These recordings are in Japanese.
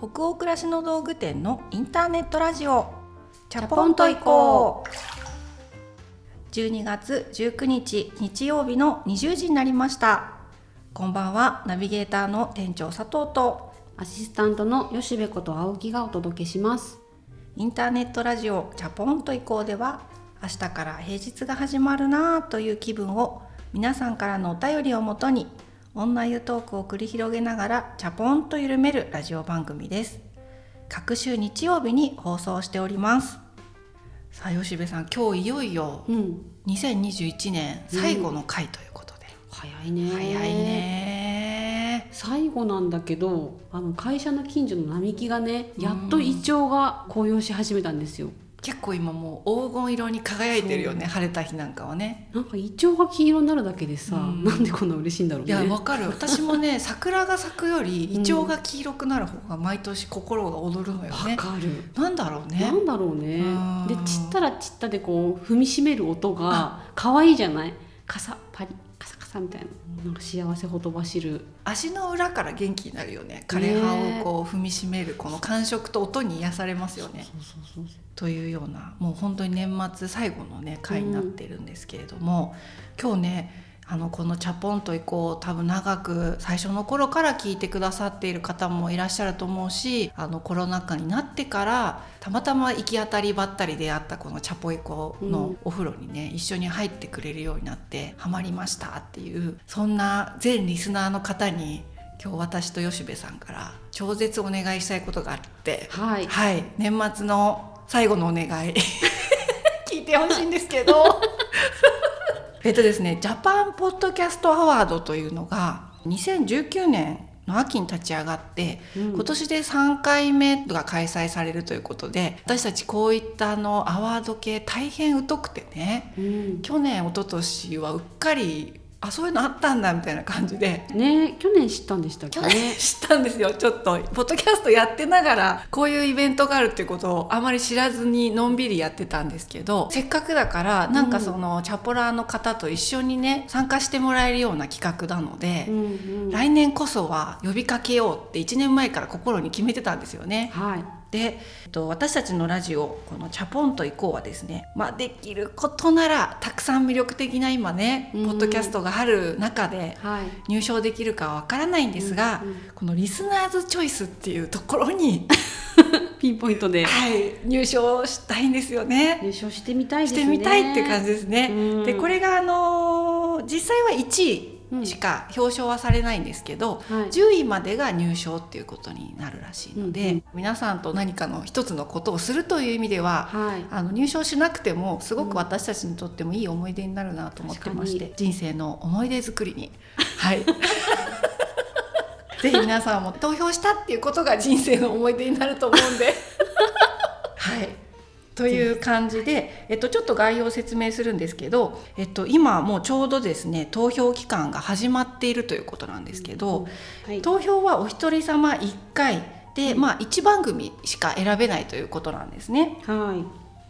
北欧暮らしの道具店のインターネットラジオ。チャポンと行こう。12月19日日曜日の20時になりました。こんばんはナビゲーターの店長佐藤とアシスタントの吉部こと青木がお届けします。インターネットラジオチャポンと行こうでは明日から平日が始まるなぁという気分を皆さんからのお便りをもとに女湯トークを繰り広げながらチャポンと緩めるラジオ番組です。各週日曜日に放送しております。さあ吉部さん今日いよいようん。2021年最後の回ということで、早いね。早いね。最後なんだけどあの会社の近所の並木がねやっとイチョウが紅葉し始めたんですよ結構今もう黄金色に輝いてるよね晴れた日なんかはね。なんかイチョウが黄色になるだけでさ、うん。なんでこんな嬉しいんだろうね。いやわかる。私もね 桜が咲くよりイチョウが黄色くなる方が毎年心が躍るのよね。わかる。なんだろうね。なんだろうね。うん。で散ったら散ったでこう踏みしめる音が可愛いじゃない？カサパリカサカサみたいななんか幸せほとばしる。足の裏から元気になるよね。枯葉をこう踏みしめるこの感触と音に癒されますよね。というようなもう本当に年末最後のね回になってるんですけれども、今日ねあのこの「チャポンと行こう」多分長く最初の頃から聞いてくださっている方もいらっしゃると思うしあのコロナ禍になってからたまたま行き当たりばったり出会ったこの「チャポイコ」のお風呂にね、一緒に入ってくれるようになってハマりましたっていうそんな全リスナーの方に今日私と吉部さんから超絶お願いしたいことがあって。はい。はい、年末の最後のお願い。聞いてほしいんですけど えっとですねジャパンポッドキャストアワードというのが2019年の秋に立ち上がって、うん。今年で3回目が開催されるということで私たちこういったあのアワード系大変疎くてねうん。去年一昨年はうっかりあそういうのあったんだみたいな感じで。ね去年知ったんでしたっけ？去年知ったんですよ。ちょっとポッドキャストやってながらこういうイベントがあるっていうことをあまり知らずにのんびりやってたんですけどせっかくだからなんかそのチャポラーの方と一緒にね参加してもらえるような企画なので、うんうん。来年こそは呼びかけようって1年前から心に決めてたんですよね。はいで、えっと、私たちのラジオこの「チャポンと行こう」はですね、まあ、できることならたくさん魅力的な今ね、うん。ポッドキャストがある中ではい。入賞できるかはわからないんですが、うんうん。このリスナーズチョイスっていうところに、ピンポイントで。はい、入賞したいんですよね。優勝してみたいでしすね。てみたいって感じですね。うん。でこれがあのー実際は1位しか表彰はされないんですけど、はい。10位までが入賞っていうことになるらしいので、うんうん。皆さんと何かの一つのことをするという意味では、はい。あの入賞しなくてもすごく私たちにとってもいい思い出になるなと思ってまして人生の思い出作りに。はい。ぜひ皆さんも投票したっていうことが人生の思い出になると思うんで。はいという感じで、えっと、ちょっと概要を説明するんですけど、えっと、今もうちょうどですね投票期間が始まっているということなんですけど、はい。投票はお一人様1回で、まあ、1番組しか選べないということなんですね。は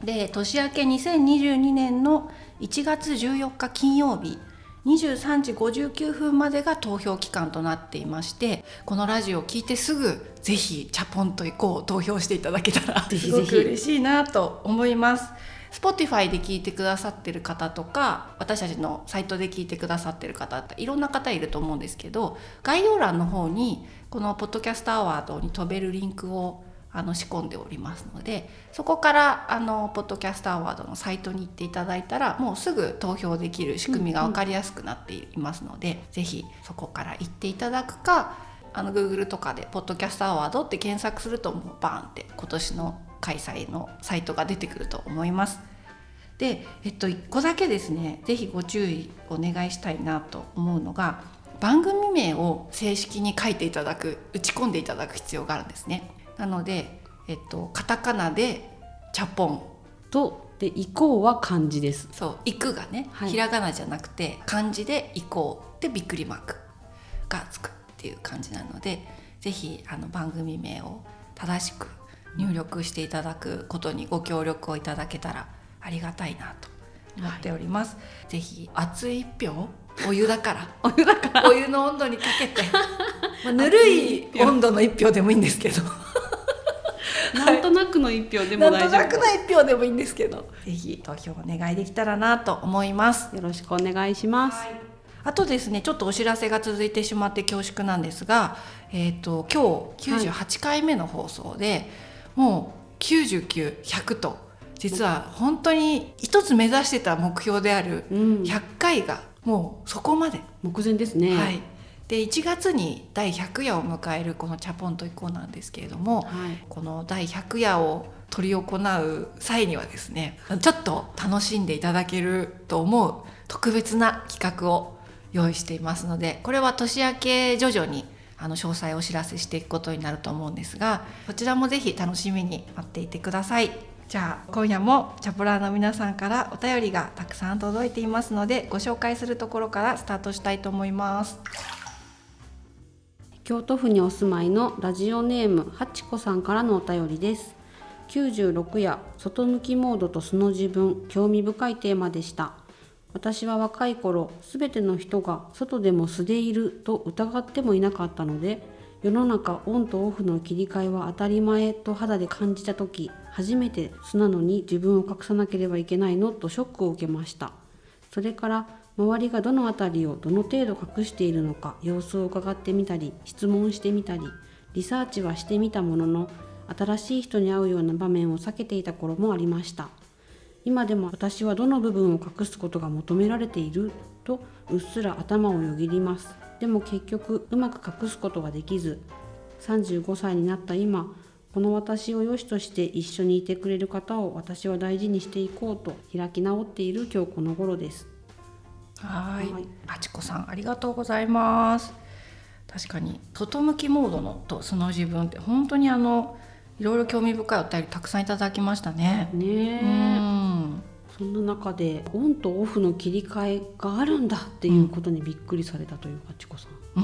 い。で年明け2022年の1月14日金曜日23時59分までが投票期間となっていましてこのラジオを聞いてすぐぜひチャポンと行こう投票していただけたらすごく嬉しいなと思います。Spotify で聞いてくださってる方とか私たちのサイトで聞いてくださってる方っていろんな方いると思うんですけど概要欄の方にこのポッドキャストアワードに飛べるリンクをあの仕込んでおりますのでそこからあのポッドキャストアワードのサイトに行っていただいたらもうすぐ投票できる仕組みが分かりやすくなっていますので、ぜひそこから行っていただくかあの Google とかで「ポッドキャストアワード」って検索するともうバーンって今年の開催のサイトが出てくると思います。で、えっと、1個だけですねぜひご注意お願いしたいなと思うのが番組名を正式に書いていただく打ち込んでいただく必要があるんですね。なので、えっと、カタカナで「チャポン。とで移行は漢字です」そう「行く」がね、はい。ひらがなじゃなくて漢字で「行こう」ってびっくりマークがつくっていう感じなのでぜひあの番組名を正しく入力していただくことにご協力をいただけたらありがたいなと思っております。ぜひ熱い一票お湯だから お湯だから。お湯の温度にかけて、まあ、ぬるい温度の一票でもいいんですけどなんとなくの一票でもなんと大丈夫なくの一票でもいいんです。けどぜひ投票お願いできたらなと思います。よろしくお願いします、あとですねちょっとお知らせが続いてしまって恐縮なんですが、えー、と今日98回目の放送で、もう99100と実は本当に一つ目指してた目標であるうん、100回がもうそこまで、目前ですね。はい、で1月に第100夜を迎えるこの「チャポンと以降」なんですけれどもはいこの第100夜を執り行う際にはですねちょっと楽しんでいただけると思う特別な企画を用意していますのでこれは年明け徐々にあの詳細をお知らせしていくことになると思うんですがこちらもぜひ楽しみに待っていてください。じゃあ今夜もチャプラーの皆さんからお便りがたくさん届いていますのでご紹介するところからスタートしたいと思います。京都府にお住まいのラジオネームはちこさんからのお便りです。96夜外向きモードと素の自分興味深いテーマでした。私は若い頃すべての人が外でも素でいると疑ってもいなかったので世の中オンとオフの切り替えは当たり前と肌で感じた時初めて素なのに自分を隠さなければいけないのとショックを受けました。それから周りがどの辺りをどの程度隠しているのか様子を伺ってみたり質問してみたりリサーチはしてみたものの新しい人に会うような場面を避けていた頃もありました。今でも私はどの部分を隠すことが求められている？とうっすら頭をよぎります。でも結局うまく隠すことができず35歳になった今この私を良しとして一緒にいてくれる方を私は大事にしていこうと開き直っている今日この頃です。はい。はい、あちこさんありがとうございます。確かに外向きモードのとその自分って本当にあのいろいろ興味深いお便りたくさんいただきましたね。ねうえ、ん、そんな中でオンとオフの切り替えがあるんだっていうことにびっくりされたというかちこさん、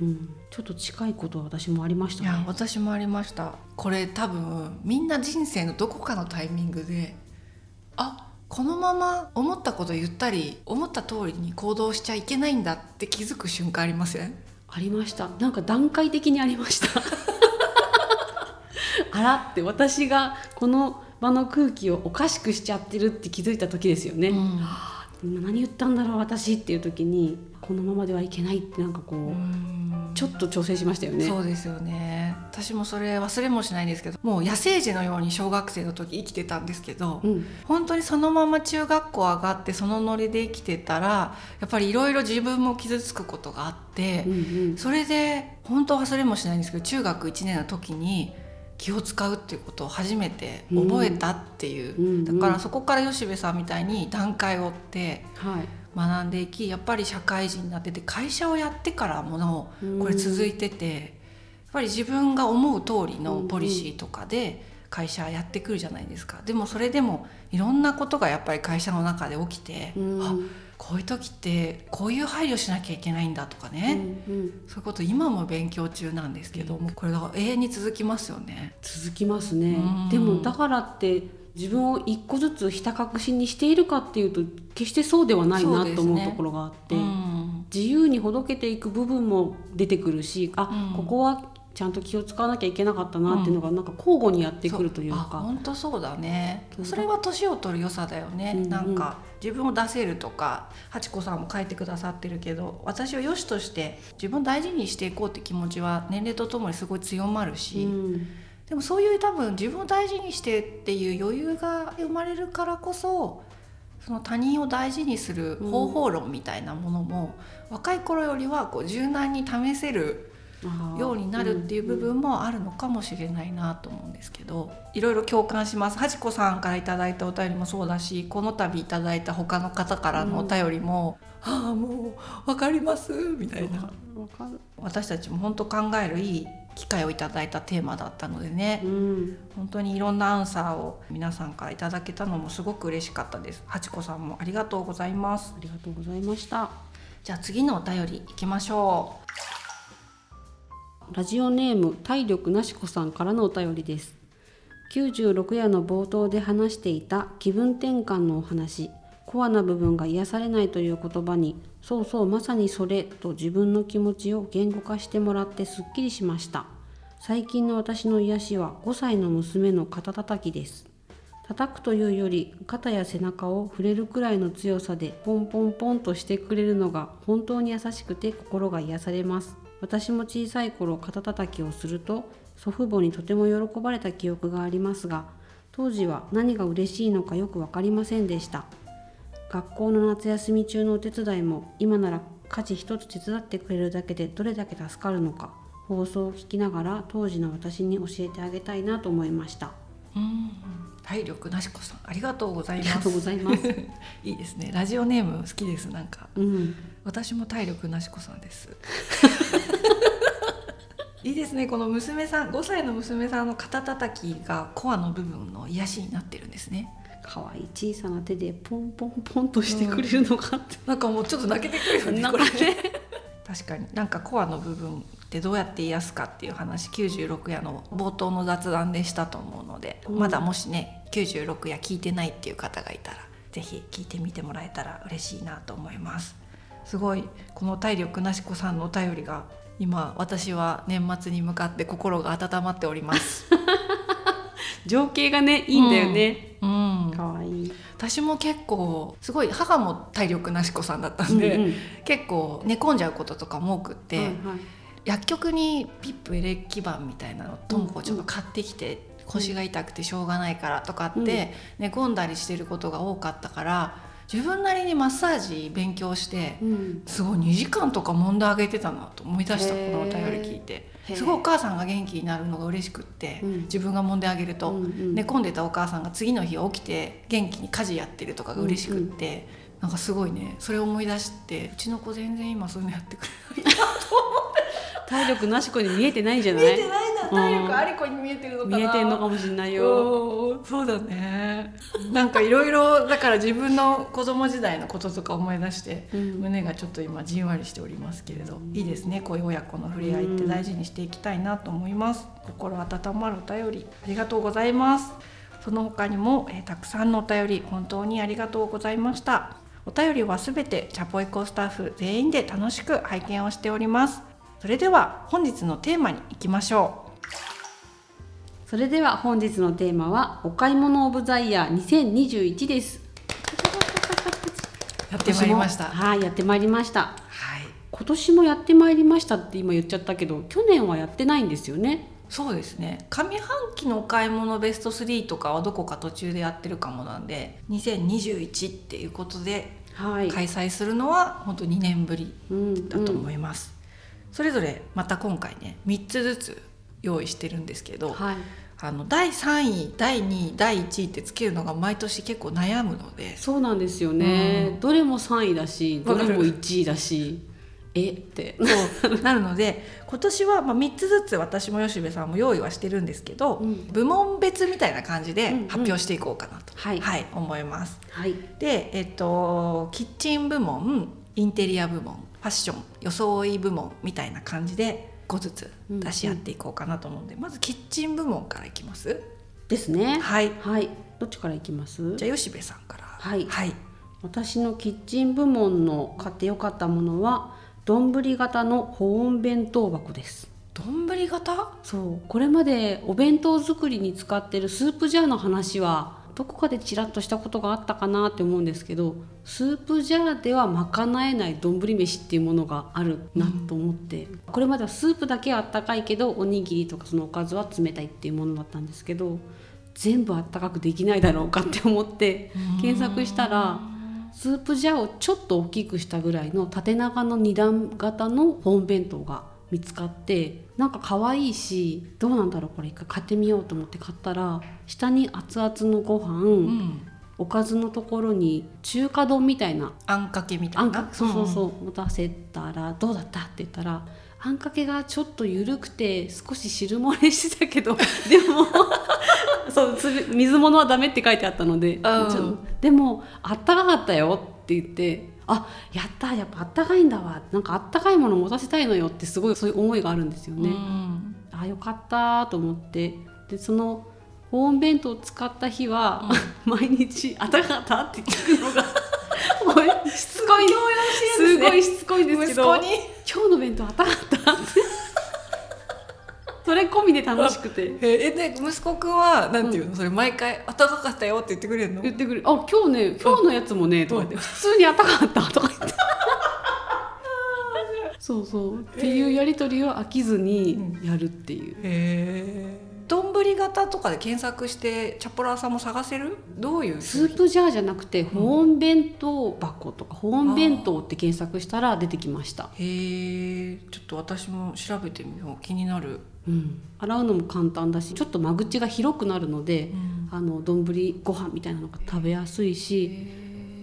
うん、うん、ちょっと近いことは私もありましいやたね私もありました。これ多分みんな人生のどこかのタイミングで、あこのまま思ったこと言ったり思った通りに行動しちゃいけないんだって気づく瞬間ありません？ありました。なんか段階的にありました。あらって私がこの場の空気をおかしくしちゃってるって気づいた時ですよね、うん今何言ったんだろう私っていう時にこのままではいけないってなんかこう、うん。ちょっと調整しましたよね。そうですよね。私もそれ忘れもしないんですけどもう野生児のように小学生の時生きてたんですけど、うん。本当にそのまま中学校上がってそのノリで生きてたらやっぱりいろいろ自分も傷つくことがあってう、んうん。それで本当忘れもしないんですけど中学1年の時に気を使うっていうことを初めて覚えたっていう、うんうん。だからそこから吉部さんみたいに段階を追ってはい。学んでいきやっぱり社会人になってて会社をやってからものこれ続いてて、やっぱり自分が思う通りのポリシーとかで会社やってくるじゃないですか。でもそれでもいろんなことがやっぱり会社の中で起きて、うん。あこういう時ってこういう配慮しなきゃいけないんだとかね、うんうん。そういうこと今も勉強中なんですけどもこれが永遠に続きますよね。続きますね。うん。でもだからって自分を一個ずつひた隠しにしているかっていうと決してそうではないそうですねなと思うところがあって、うん。自由にほどけていく部分も出てくるしあ、うん。ここはちゃんと気を使わなきゃいけなかったなっていうのがなんか交互にやってくるというあか。本当そうだね。うんそれは年を取る良さだよね、うん。うんなんか自分を出せるとかハ子さんも書いてくださってるけど私を良しとして自分を大事にしていこうって気持ちは年齢とともにすごい強まるし、うん。でもそういう多分自分を大事にしてっていう余裕が生まれるからこそその他人を大事にする方法論みたいなものも、若い頃よりはこう柔軟に試せるようになるっていう部分もあるのかもしれないなと思うんですけどいろいろ共感します。はちこさんからいただいたお便りもそうだしこの度いただいた他の方からのお便りも「ああもう分かります」みたいな。わかる。私たちも本当考えるいい機会をいただいたテーマだったのでね。うん。本当にいろんなアンサーを皆さんからいただけたのもすごく嬉しかったです。はちこさんもありがとうございます。ありがとうございました。じゃあ次のお便りいきましょラジオネーム体力なしこさんからのお便りです。96夜の冒頭で話していた気分転換のお話。コアな部分が癒されないという言葉にそうそうまさにそれと自分の気持ちを言語化してもらってすっきりしました。最近の私の癒しは5歳の娘の肩たたきです。叩くというより肩や背中を触れるくらいの強さでポンポンポンとしてくれるのが本当に優しくて心が癒されます。私も小さい頃肩たたきをすると祖父母にとても喜ばれた記憶がありますが当時は何が嬉しいのかよく分かりませんでした。学校の夏休み中のお手伝いも今なら家事一つ手伝ってくれるだけでどれだけ助かるのか放送を聞きながら当時の私に教えてあげたいなと思いました。うん。体力なしこさんありがとうございありがとうますございます。いいですね。ラジオネーム好きですなんか。うん私も体力なしこさんです。いいですねこの娘さん5歳の娘さんの肩たたきがコアの部分の癒しになってるんですね。可愛い小さな手でポンポンポンとしてくれるのかって、なんかもうちょっと泣けてくるよねこれかね。確かになんかコアの部分ってどうやって癒すかっていう話96夜の冒頭の雑談でしたと思うので、うん。まだもしね96夜聞いてないっていう方がいたらぜひ聞いてみてもらえたら嬉しいなと思いますすごいこの体力なしこさんのお便りが今私は年末に向かって心が温まっております。情景がねいいんだよね、うん可愛い私も結構すごい母も体力なしこさんだったんで、うんうん。結構寝込んじゃうこととかも多くって、はいはい。薬局にピップエレキ板みたいなのともこちょっと買ってきて、腰が痛くてしょうがないからとかって、うん。寝込んだりしてることが多かったから自分なりにマッサージ勉強してうん。すごい2時間とか揉んであげてたなと思い出したこのお便り聞いて。すごいお母さんが元気になるのが嬉しくって、うん。自分が揉んであげると、うんうん。寝込んでたお母さんが次の日起きて元気に家事やってるとかが嬉しくって、なんかすごいねそれを思い出してうちの子全然今そういうのやってくれない体力なし子に見えてないんじゃない？見えてないな。体力あり子に見えてるのかな。見えてんのかもしれないよ。そうだね。なんかいろいろだから自分の子供時代のこととか思い出して、うん。胸がちょっと今じんわりしておりますけれど、いいですね。こういう親子の触れ合いって大事にしていきたいなと思います、心温まるお便りありがとうございます。その他にも、えーたくさんのお便り本当にありがとうございました。お便りはすべてチャポエコスタッフ全員で楽しく拝見をしておりますそれでは本日のテーマに行きましょう。それでは本日のテーマはお買い物オブザイヤー2021です。やってまいりました。はいやってまいりました。はい。今年もやってまいりましたって今言っちゃったけど去年はやってないんですよね。そうですね。上半期のお買い物ベスト3とかはどこか途中でやってるかもなんで2021っていうことではい、開催するのは本当2年ぶりうん。だと思います、それぞれまた今回ね3つずつ用意してるんですけど、はい。あの第3位第2位第1位ってつけるのが毎年結構悩むのでそうなんですよね、うん。どれも3位だしどれも1位だしえ？って。そうなるので今年はまあ3つずつ私も吉部さんも用意はしてるんですけど、うん。部門別みたいな感じで発表していこうかなと、はい。思います。はい。で、えっと、キッチン部門インテリア部門ファッション装い部門みたいな感じで5ずつ出し合っていこうかなと思うんで、まずキッチン部門からいきます。ですね。はい。はい。どっちからいきます？じゃあ吉部さんから。はい。はい、私のキッチン部門の買ってよかったものは丼型の保温弁当箱です。丼型？そう。これまでお弁当作りに使ってるスープジャーの話はどこかでちらっとしたことがあったかなって思うんですけどスープジャーでは賄えない丼飯っていうものがあるなと思って、これまではスープだけはあったかいけどおにぎりとかそのおかずは冷たいっていうものだったんですけど全部あったかくできないだろうかって思って検索したらスープジャーをちょっと大きくしたぐらいの縦長の2段型の保温弁当が見つかってなんか可愛いしどうなんだろうこれ一回買ってみようと思って買ったら下に熱々のご飯、うん。おかずのところに中華丼みたいなあんかけみたいな？あんかそうそうそう持たせたら「どうだった?」って言ったらあんかけがちょっと緩くて少し汁漏れしてたけど でもそう水物はダメって書いてあったので、でもあったかかったよって言ってあやったやっぱあったかいんだわ。なんかあったかいもの持たせたいのよってすごいそういう思いがあるんですよね。うん。あよかったと思って。でその保温弁当を使った日は、毎日「あったかかった?」って聞くのが もうしつこい。すごいしつこいんですけど。今日の弁当あったかかった?」ってそれ込みで楽しくて。えで息子くんはなんていうの、それ毎回「暖かかったよ」って言ってくれるの？言ってくる「あ今日ね今日のやつもね」とか言って「普通に暖かかった」とか言って。そうそう。っていうやり取りを飽きずにやるっていう、へえ。丼型とかで検索してチャポラーさんも探せる？どういう？スープジャーじゃなくて保温弁当箱とか保温弁当って検索したら出てきました。へえ。ちょっと私も調べてみよう。気になるうん、洗うのも簡単だしちょっと間口が広くなるので、ん。あの丼ご飯みたいなのが食べやすいし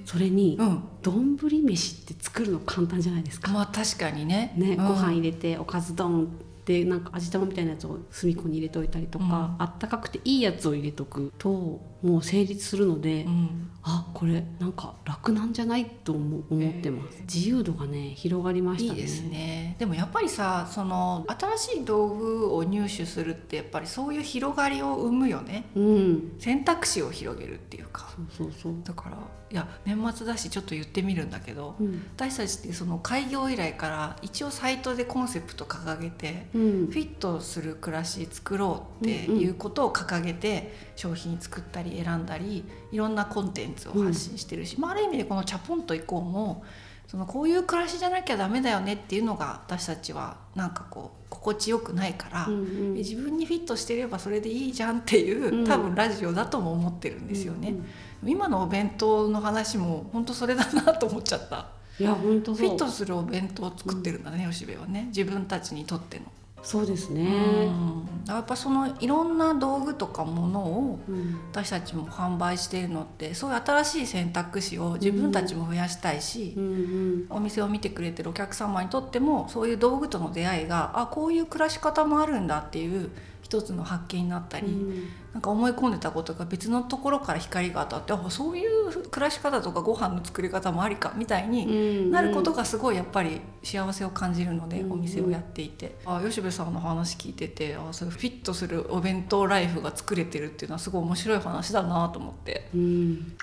それにうん。丼飯って作るの簡単じゃないですか。まあ確かにね。ね、うん。ご飯入れておかず丼でなんか味玉みたいなやつを隅っこに入れておいたりとか、あったかくていいやつを入れとくともう成立するので、うん。あこれなんか楽なんじゃないと思う思ってます、自由度がね広がりましたね。いいですね。でもやっぱりさその新しい道具を入手するってやっぱりそういう広がりを生むよね。うん。選択肢を広げるっていうか。そうそうそう、だからいや年末だしちょっと言ってみるんだけどうん。私たちってその開業以来から一応サイトでコンセプト掲げてうん。フィットする暮らし作ろうっていうことを掲げて商品作ったり選んだりいろんなコンテンツを発信してるし、まあ、ある意味でこの「チャポンと行こうも」そのこういう暮らしじゃなきゃダメだよねっていうのが私たちはなんかこう心地よくないから、うんうん自分にフィットしてればそれでいいじゃんっていう、うん多分ラジオだとも思ってるんですよね。うん今のお弁当の話も本当それだなと思っちゃった。いや本当そうフィットするお弁当を作ってるんだね、吉部はね自分たちにとっての。そうですね、うん。やっぱそのいろんな道具とかものをうん。私たちも販売しているのってそういう新しい選択肢を自分たちも増やしたいし、うんうん。お店を見てくれてるお客様にとってもそういう道具との出会いがあこういう暮らし方もあるんだっていう一つの発見になったり、うん。なんか思い込んでたことが別のところから光が当たってあそういう暮らし方とかご飯の作り方もありかみたいになることがすごいやっぱり幸せを感じるので、うん。お店をやっていて、あ吉部さんの話聞いててあそういうフィットするお弁当ライフが作れてるっていうのはすごい面白い話だなと思って。うん。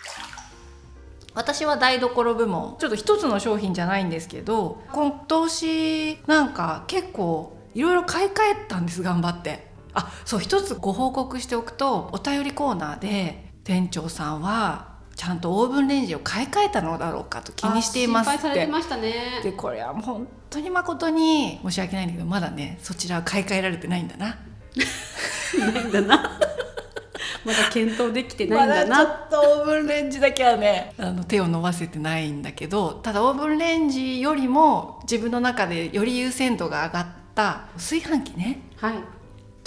私は台所部門ちょっと一つの商品じゃないんですけど今年なんか結構いろいろ買い替えたんです頑張ってあそう一つご報告しておくとお便りコーナーで店長さんはちゃんとオーブンレンジを買い替えたのだろうかと気にしていますって。あ心配されてましたね。でこれはもう本当に誠に申し訳ないんだけどまだねそちらは買い替えられてないんだな。ないんだな。まだ検討できてないんだな、まだちょっとオーブンレンジだけはねあの手を伸ばせてないんだけどただオーブンレンジよりも自分の中でより優先度が上がった炊飯器ね。はい、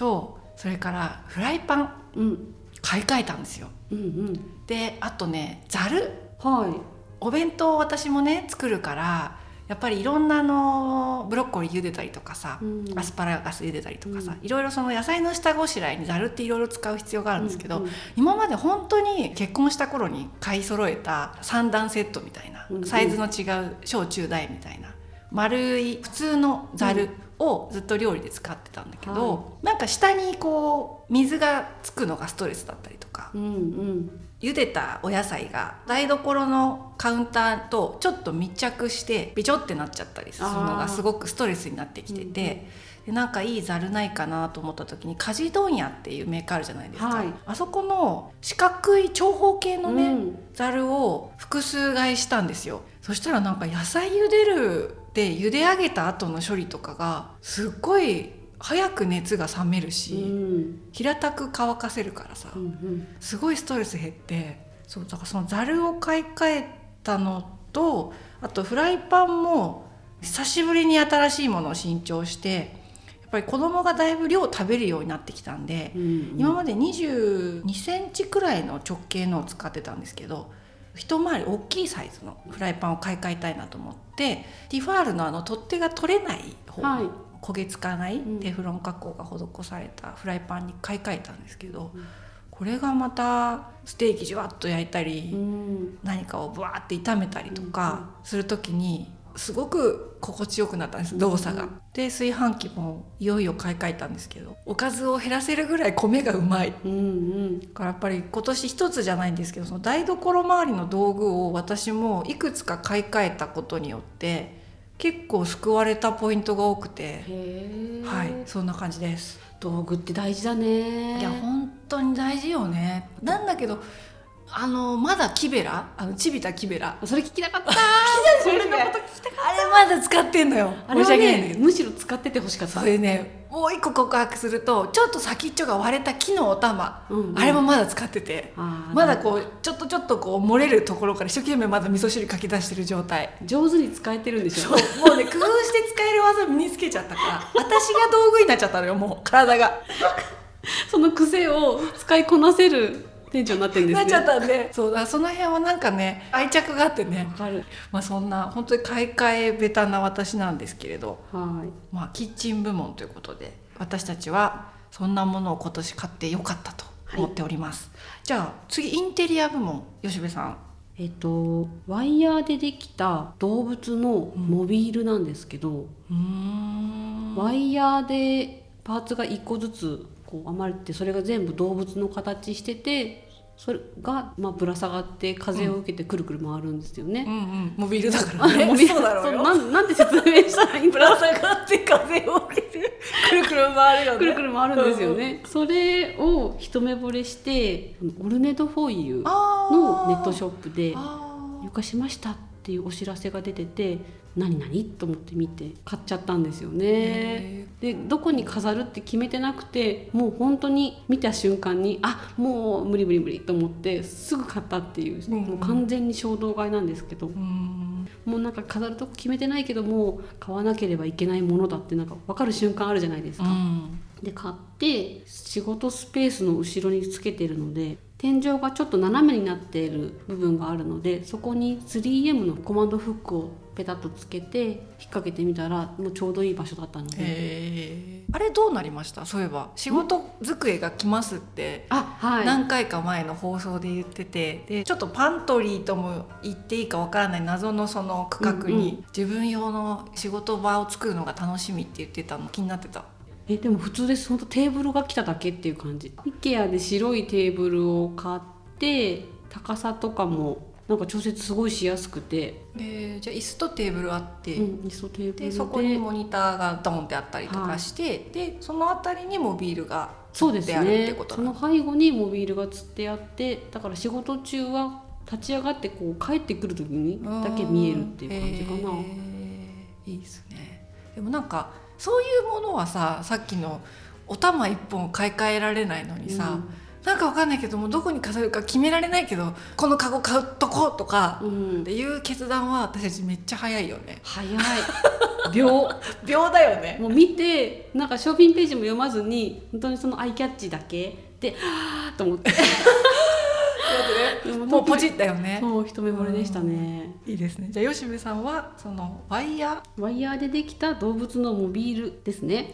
とそれからフライパンうん、買い替えたんですよ。うんうん。であとねざるはい。お弁当を私もね作るからやっぱりいろんなあのブロッコリー茹でたりとかさ、うん。アスパラガス茹でたりとかさ、うん。いろいろその野菜の下ごしらえにざるっていろいろ使う必要があるんですけど、うんうん。今まで本当に結婚した頃に買い揃えた3段セットみたいな、サイズの違う小中大みたいな丸い普通のざるをずっと料理で使ってたんだけど、はなんか下にこう水がつくのがストレスだったりとか、うんうん。茹でたお野菜が台所のカウンターとちょっと密着してビチョってなっちゃったりするのがすごくストレスになってきてて。でなんかいいざるないかなと思った時に家事問屋っていうメーカーあるじゃないですか、はい。あそこの四角い長方形のね、うん。ざるを複数買いしたんですよ。そしたらなんか野菜茹でるで茹で上げた後の処理とかがすっごい早く熱が冷めるうし、ん。平たく乾かせるからさ、うんすごいストレス減ってそうだからそのざるを買い替えたのとあとフライパンも久しぶりに新しいものを新調してやっぱり子供がだいぶ量食べるようになってきたんで、うん今まで2 2センチくらいの直径のを使ってたんですけど一回り大きいサイズのフライパンを買い替えたいなと思ってティファールのあの取っ手が取れない方、はい。焦げつかないうん。テフロン加工が施されたフライパンに買い替えたんですけど、うん。これがまたステーキじゅわっと焼いたり、うん。何かをブワーって炒めたりとかする時にすごく心地よくなったんです動作が。うんで炊飯器もいよいよ買い替えたんですけどおかずを減らせるぐらい米がうまい。うんうん。だからやっぱり今年一つじゃないんですけどその台所周りの道具を私もいくつか買い替えたことによって結構救われたポイントが多くてはいそんな感じです。道具って大事だね。いや本当に大事よね。なんだけどあのまだキベラ？あのチビタキベラ？それ聞きたかった。それのこと聞きたかった。あれまだ使ってんのよ。あれはねむしろ使っててほしかった。それねもう一個告白するとちょっと先っちょが割れた木のお玉、うんうん。あれもまだ使ってて。まだこうちょっとちょっとこう漏れるところから一生懸命まだ味噌汁かき出してる状態。上手に使えてるんでしょそう。もうね工夫して使える技身につけちゃったから。私が道具になっちゃったのよもう。体が。その癖を使いこなせる店長になってるんですね。なっちゃったんで。そうだその辺はなんかね 愛着があってね。わかる。まあそんな本当に買い替えベタな私なんですけれど。はい。まあ、キッチン部門ということで私たちはそんなものを今年買ってよかったと思っております、じゃあ次インテリア部門吉部さん。えっとワイヤーでできた動物のモビールなんですけど、うーん。ワイヤーでパーツが1個ずつこう編まれてそれが全部動物の形しててそれが、まあ、ぶら下がって風を受けてくるくる回るんですよね。うん。うんモビールだからね。モビールそうだろうよ。なんなんて説明したらいいん ぶだら下がって風を受けてくるくる回るよね。くるくる回るんですよね。それを一目惚れしてオルネドフォイユのネットショップで床しましたっていうお知らせが出てて何何と思って見て買っちゃったんですよね。へでどこに飾るって決めてなくてもう本当に見た瞬間にあもう無理無理無理と思ってすぐ買ったっていう,、うんうんもう完全に衝動買いなんですけどうーんもうなんか飾るとこ決めてないけどもう買わなければいけないものだってなんか分かる瞬間あるじゃないですか。うんで買って仕事スペースの後ろにつけてるので天井がちょっと斜めになっている部分があるのでそこに 3M のコマンドフックをペタッとつけて引っ掛けてみたらもうちょうどいい場所だったので。あれどうなりました？そういえば。仕事机が来ますって何回か前の放送で言ってて。でちょっとパントリーとも言っていいかわからない謎のその区画に自分用の仕事場を作るのが楽しみって言ってたの気になってたえでも普通です。本当テーブルが来ただけっていう感じ。IKEA で白いテーブルを買って高さとかもなんか調節すごいしやすくて、でじゃあ椅子とテーブルあって、うん、椅子とテーブルで。でそこにモニターがドンってあったりとかして、でその辺りにモビールがそうですであるってねその背後にモビールがつってあってだから仕事中は立ち上がってこう帰ってくる時にだけ見えるっていう感じかな。いいですね。でもなんかそういうものはささっきのお玉一本買い替えられないのにさ、なんかわかんないけどもどこに飾るか決められないけどこのカゴ買うとこうとかうん、うんっていう決断は私たちめっちゃ早いよね。早い。秒。秒だよね。もう見てなんか商品ページも読まずに本当にそのアイキャッチだけではあと思って でももうポチったよね。そう一目惚れでしたね。いいですね。じゃあ吉部さんはそのワイヤワイヤーでできた動物のモビールですね。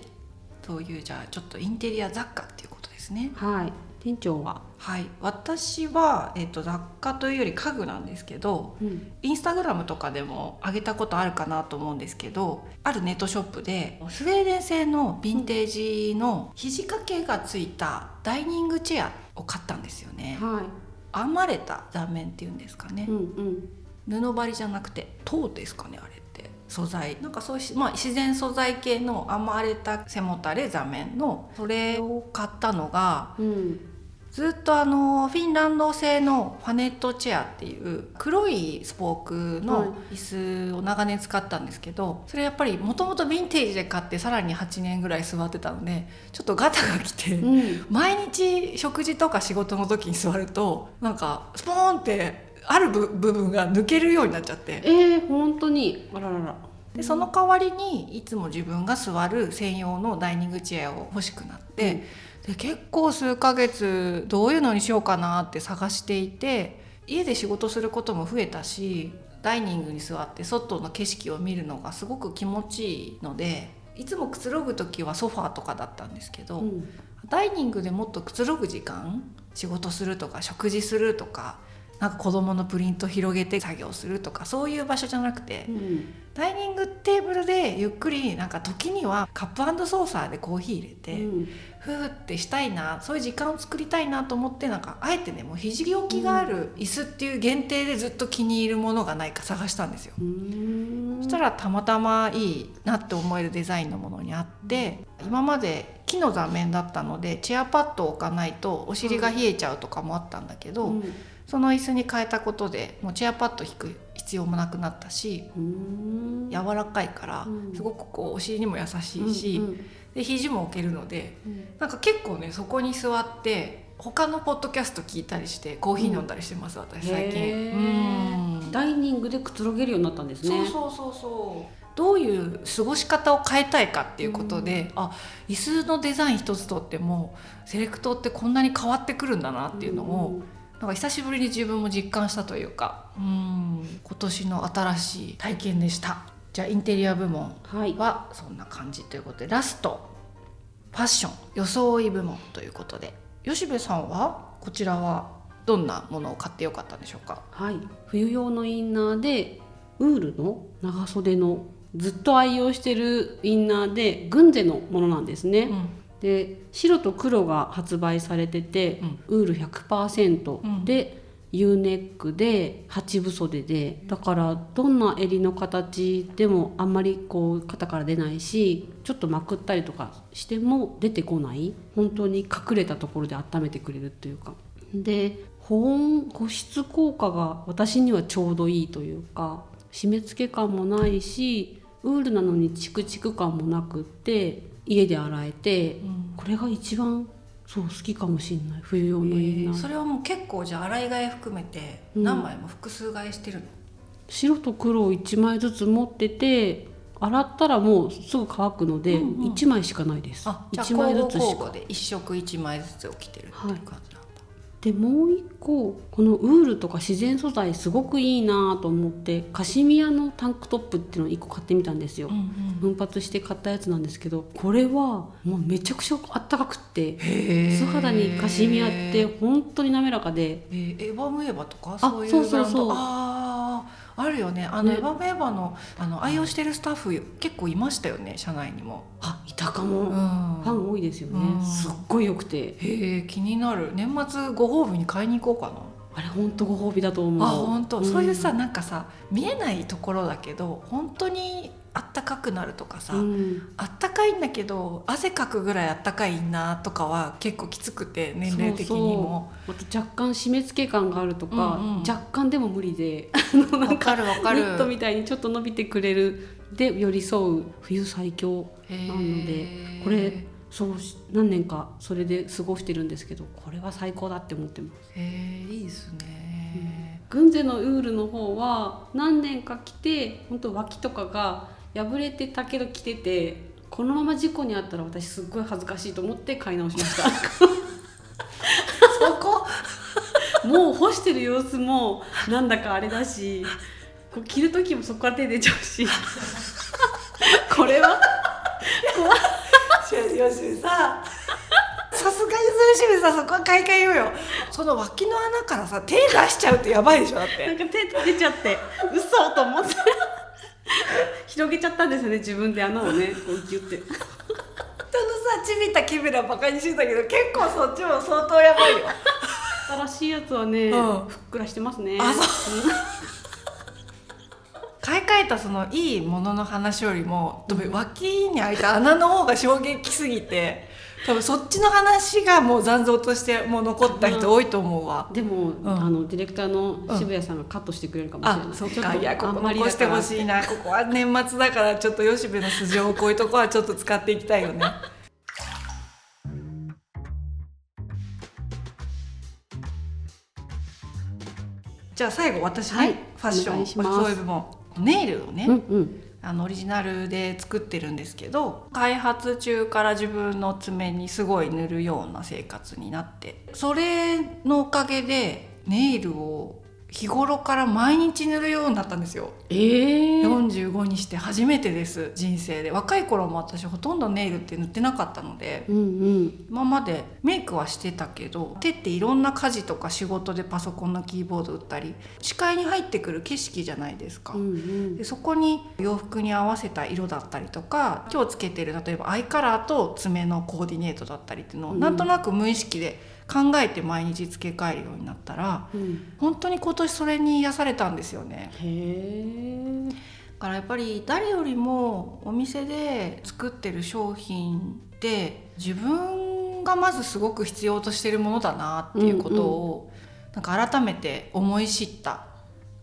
ーというじゃあちょっとインテリア雑貨っていうことですね。はい。店長は、はい。私は、えっと雑貨というより家具なんですけどうん、インスタグラムとかでも上げたことあるかなと思うんですけどあるネットショップでスウェーデン製のヴィンテージの肘掛けがついたダイニングチェアを買ったんですよね。は編まれた座面っていうんですかね。い、うんうん。布張りじゃなくて籐ですかねあれって。素材。なんかそういうし、まあ、自然素材系の編まれた背もたれ座面のそれを買ったのがうんずっとあのフィンランド製のファネットチェアっていう黒いスポークの椅子を長年使ったんですけどそれやっぱりもともとヴィンテージで買ってさらに8年ぐらい座ってたのでちょっとガタが来て、うん。毎日食事とか仕事の時に座るとなんかスポーンってある部部分が抜けるようになっちゃって。えー、本当に。あららら。でその代わりにいつも自分が座る専用のダイニングチェアを欲しくなって、で結構数ヶ月どういうのにしようかなって探していて家で仕事することも増えたしダイニングに座って外の景色を見るのがすごく気持ちいいのでいつもくつろぐ時はソファーとかだったんですけど、うん。ダイニングでもっとくつろぐ時間仕事するとか食事するとかなんか子供のプリント広げて作業するとかそういう場所じゃなくて、うん。ダイニングテーブルでゆっくりなんか時にはカップソーサーでコーヒー入れて、うん。ふーってしたいなそういう時間を作りたいなと思ってなんかあえてねもう肘置きがある椅子っていう限定でずっと気に入るものがないか探したんですよ。うーん。そしたらたまたまいいなって思えるデザインのものにあって今まで木の座面だったのでチェアパッドを置かないとお尻が冷えちゃうとかもあったんだけど、うんその椅子に変えたことでもうチェアパッド引く必要もなくなったし柔らかいからうん。すごくこうお尻にも優しいし、うんで肘も置けるのでうん。なんか結構ねそこに座って他のポッドキャスト聞いたりしてコーヒー飲んだりしてます、私最近。へうん。ーダイニングでくつろげるようになったんですね。そうそうそうそう。どういう過ごし方を変えたいかっていうことで、あ椅子のデザイン一つとってもセレクトってこんなに変わってくるんだなっていうのを、なんか久しぶりに自分も実感したというかうん今年の新しい体験でしたじゃあインテリア部門はい。はそんな感じということでラストファッション装い部門ということで吉部さんはこちらはどんなものを買ってよかったんでしょうか、はい。冬用のインナーでウールの長袖のずっと愛用してるインナーでグンゼのものなんですね。うんで白と黒が発売されてて、ウール100%で、U ネックで八分袖で。だからどんな襟の形でもあんまりこう肩から出ないしちょっとまくったりとかしても出てこない。本当に隠れたところで温めてくれるというか。で保温保湿効果が私にはちょうどいいというか締め付け感もないしウールなのにチクチク感もなくって家で洗えて、うん。これが一番そう好きかもしれない。冬用のインナー、それはもう結構じゃあ洗い替え含めてうん。何枚も複数替えしてるの、白と黒を1枚ずつ持ってて洗ったらもうすぐ乾くので、うんうん。1枚しかないです。あじゃあ1枚ずつしか。で一色1枚ずつ起きてるっていう感じ。なんだ、でもう一個このウールとか自然素材すごくいいなと思ってカシミヤのタンクトップっていうのを1個買ってみたんですよ、うん奮発して買ったやつなんですけどこれはもうめちゃくちゃあったかくってへ素肌にカシミヤって本当に滑らかで。えーエヴァムエヴァとか？あそういうブランド？そうそうそうあるよね。あの、ね。エヴァムエヴァのあの愛用してるスタッフ結構いましたよね社内にも、あいたかも、うん、ファン多いですよね、うん。すっごい良くて。へえ気になる。年末ご褒美に買いに行こうかな。あれ本当ご褒美だと思う。あ本当、ん。そういうさなんかさ見えないところだけど本当にあったかくなるとかさ、うん。あったかいんだけど汗かくぐらいあったかいなとかは結構きつくて年齢的にも。そうそう。あと若干締め付け感があるとか、うんうん若干でも無理でわんかかるわかる。ニットみたいにちょっと伸びてくれるで寄り添う冬最強なのでこれそうし何年かそれで過ごしてるんですけどこれは最高だって思ってます。へえいいですね、グンゼのウールの方は何年か着て本当脇とかが破れてたけど着ててこのまま事故に遭ったら私すっごい恥ずかしいと思って買い直しました。そこ？もう干してる様子もなんだかあれだしこう着る時もそこから手出ちゃうし。これは？よしささすがにそれしさそこは買い替えようよ。その脇の穴からさ手出しちゃうってやばいでしょだっなんてか手出ちゃって嘘と思って 広げちゃったんですよね自分で穴をねこうギュって。人のさちびったキメラバカにしてたけど結構そっちも相当やばいよ。新しいやつはね、うん。ふっくらしてますね。あ買い替えたそのいいものの話よりも多分脇に開いた穴の方が衝撃すぎて多分そっちの話がもう残像としてもう残った人多いと思うわ。でも、ん。あのディレクターの渋谷さんがカットしてくれるかもしれない、あそっか。いやここ残してほいしいな。ここは年末だからちょっと吉部の素性をこういうとこはちょっと使っていきたいよね。じゃあ最後私ね、はい。ファッションおそういう部門。ネイルをね、うんうんあのオリジナルで作ってるんですけど開発中から自分の爪にすごい塗るような生活になってそれのおかげでネイルを日頃から毎日塗るようになったんですよ。えー、45にして初めてです人生で。若い頃も私ほとんどネイルって塗ってなかったのでうんうん。今までメイクはしてたけど手っていろんな家事とか仕事でパソコンのキーボード打ったり視界に入ってくる景色じゃないですか、うんうん。でそこに洋服に合わせた色だったりとか今日つけてる例えばアイカラーと爪のコーディネートだったりっていうのを、うん。なんとなく無意識で考えて毎日付け替えるようになったらうん。本当に今年それに癒されたんですよね。へえ。だからやっぱり誰よりもお店で作ってる商品って自分がまずすごく必要としてるものだなっていうことを、なんか改めて思い知った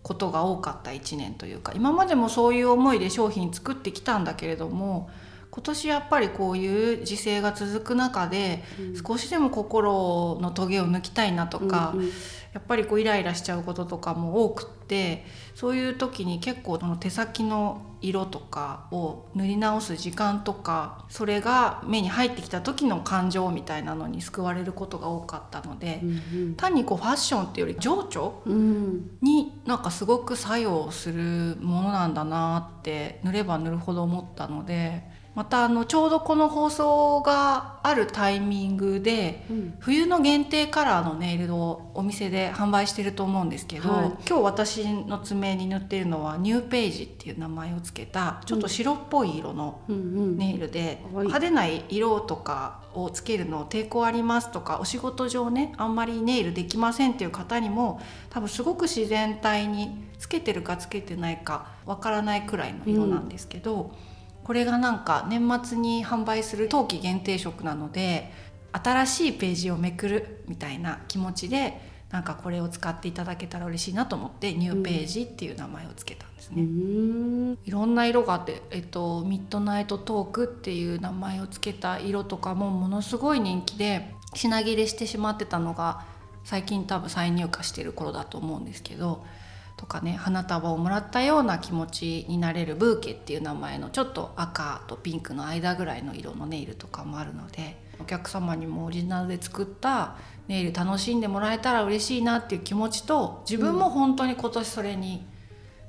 ことが多かった1年というか今までもそういう思いで商品作ってきたんだけれども今年やっぱりこういう時勢が続く中で少しでも心のトゲを抜きたいなとか、うんうん。やっぱりこうイライラしちゃうこととかも多くってそういう時に結構その手先の色とかを塗り直す時間とかそれが目に入ってきた時の感情みたいなのに救われることが多かったので、うん単にこうファッションっていうより情緒うんうん。になんかすごく作用するものなんだなって塗れば塗るほど思ったのでまたあのちょうどこの放送があるタイミングでうん。冬の限定カラーのネイルをお店で販売してると思うんですけど、はい。今日私の爪に塗ってるのはニューページっていう名前を付けたちょっと白っぽい色のうんうん。ネイルで、かわいい。派手な色とかをつけるの抵抗ありますとかお仕事上ねあんまりネイルできませんっていう方にも多分すごく自然体につけてるかつけてないかわからないくらいの色なんですけど、これがなんか年末に販売する冬季限定色なので新しいページをめくるみたいな気持ちでなんかこれを使っていただけたら嬉しいなと思ってニューページっていう名前をつけたんですうね。んいろんな色があって、えっと、ミッドナイトトークっていう名前を付けた色とかもものすごい人気で品切れしてしまってたのが最近多分再入荷してる頃だと思うんですけどとかね花束をもらったような気持ちになれるブーケっていう名前のちょっと赤とピンクの間ぐらいの色のネイルとかもあるのでお客様にもオリジナルで作ったネイル楽しんでもらえたら嬉しいなっていう気持ちと自分も本当に今年それに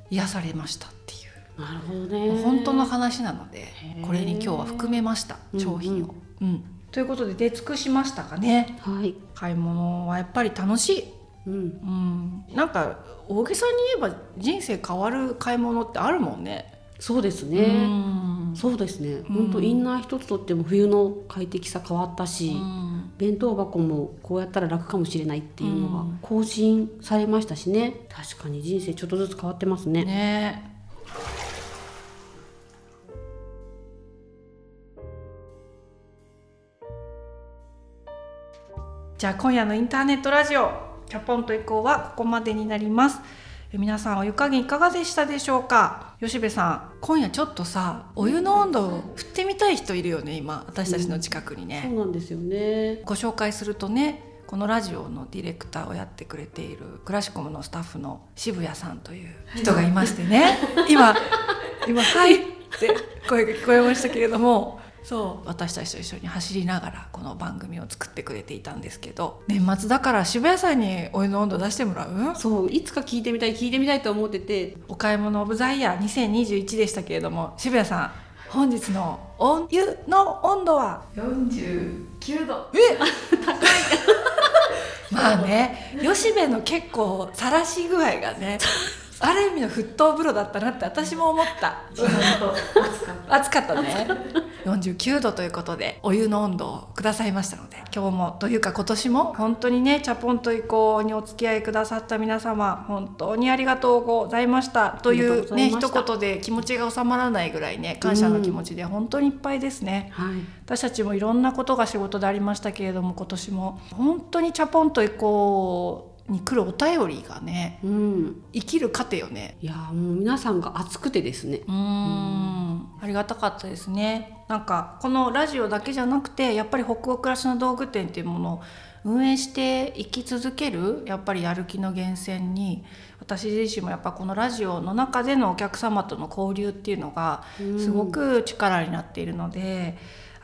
癒されましたっていう。なるほどね。本当の話なのでこれに今日は含めましたうん。商品を。うん。ということで出尽くしましたかね。はい。買い物はやっぱり楽しい、うん。うん、なんか大げさに言えば人生変わる買い物ってあるもんね。そうですうねん。そうですね。うん。本当インナー一つとっても冬の快適さ変わったしうん。弁当箱もこうやったら楽かもしれないっていうのがうん。更新されましたしね。確かに人生ちょっとずつ変わってますね。ね。じゃあ今夜のインターネットラジオ「キャポンと以降」はここまでになります。え皆さんお湯加減いかがでしたでしょうか？吉部さん今夜ちょっとさお湯の温度を振ってみたい人いるよね今私たちの近くにね、そうなんですよね。ご紹介するとねこのラジオのディレクターをやってくれているクラシコムのスタッフの渋谷さんという人がいましてね。今今「はい」って声が聞こえましたけれどもそう。私たちと一緒に走りながらこの番組を作ってくれていたんですけど年末だから渋谷さんにお湯の温度出してもらう？そう。いつか聞いてみたい聞いてみたいと思ってて。お買い物オブザイヤー2021でしたけれども渋谷さん本日のお湯の温度は？49度。え？高い。まあね吉部の結構晒し具合がねある意味の沸騰風呂だったなって私も思った。暑かった。ね。49度ということでお湯の温度をくださいましたので今日もというか今年も本当にねチャポンと以降にお付き合いくださった皆様本当にありがとうございました。といううね一言で気持ちが収まらないぐらいね感謝の気持ちで本当にいっぱいですね。はい。私たちもいろんなことが仕事でありましたけれども今年も本当にチャポンと以降に来るお便りがねうん。生きる糧よね。いやーもう皆さんが熱くてですね。うーん。ありがたかったですね。なんかこのラジオだけじゃなくてやっぱり北欧暮らしの道具店っていうものを運営していき続けるやっぱりやる気の源泉に私自身もやっぱこのラジオの中でのお客様との交流っていうのがすごく力になっているので、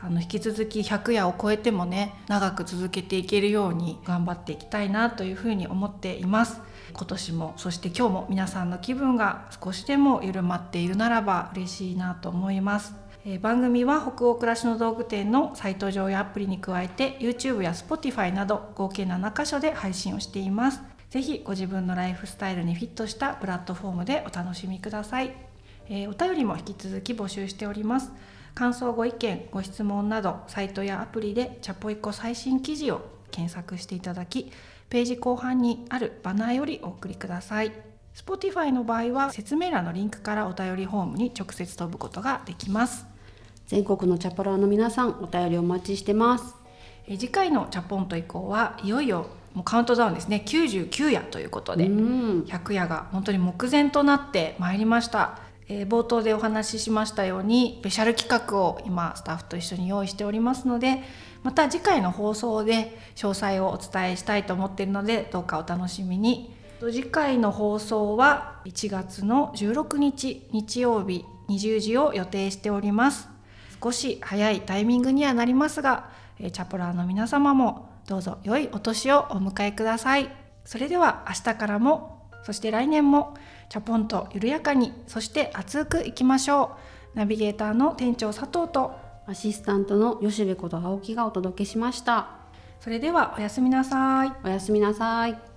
あの引き続き100夜を超えてもね長く続けていけるように頑張っていきたいなというふうに思っています。今年もそして今日も皆さんの気分が少しでも緩まっているならば嬉しいなと思います。え、番組は北欧暮らしの道具店のサイト上やアプリに加えて YouTube や Spotify など合計7カ所で配信をしています。ぜひご自分のライフスタイルにフィットしたプラットフォームでお楽しみください、えー、お便りも引き続き募集しております。感想ご意見ご質問などサイトやアプリでチャポイコ最新記事を検索していただきページ後半にあるバナーよりお送りください。Spotify の場合は説明欄のリンクからお便りフォームに直接飛ぶことができます。全国のチャポラーの皆さんお便りお待ちしてます。え次回のチャポンと以降はいよいよもうカウントダウンですね。99夜ということで、100夜が本当に目前となってまいりました、えー、冒頭でお話ししましたようにスペシャル企画を今スタッフと一緒に用意しておりますのでまた次回の放送で詳細をお伝えしたいと思っているのでどうかお楽しみに。次回の放送は1月の16日日曜日20時を予定しております。少し早いタイミングにはなりますが、えチャポラーの皆様もどうぞ良いお年をお迎えください。それでは明日からもそして来年もチャポンと緩やかにそして熱くいきましょう。ナビゲーターの店長佐藤とアシスタントの吉部こと青木がお届けしました。それではおやすみなさい。おやすみなさい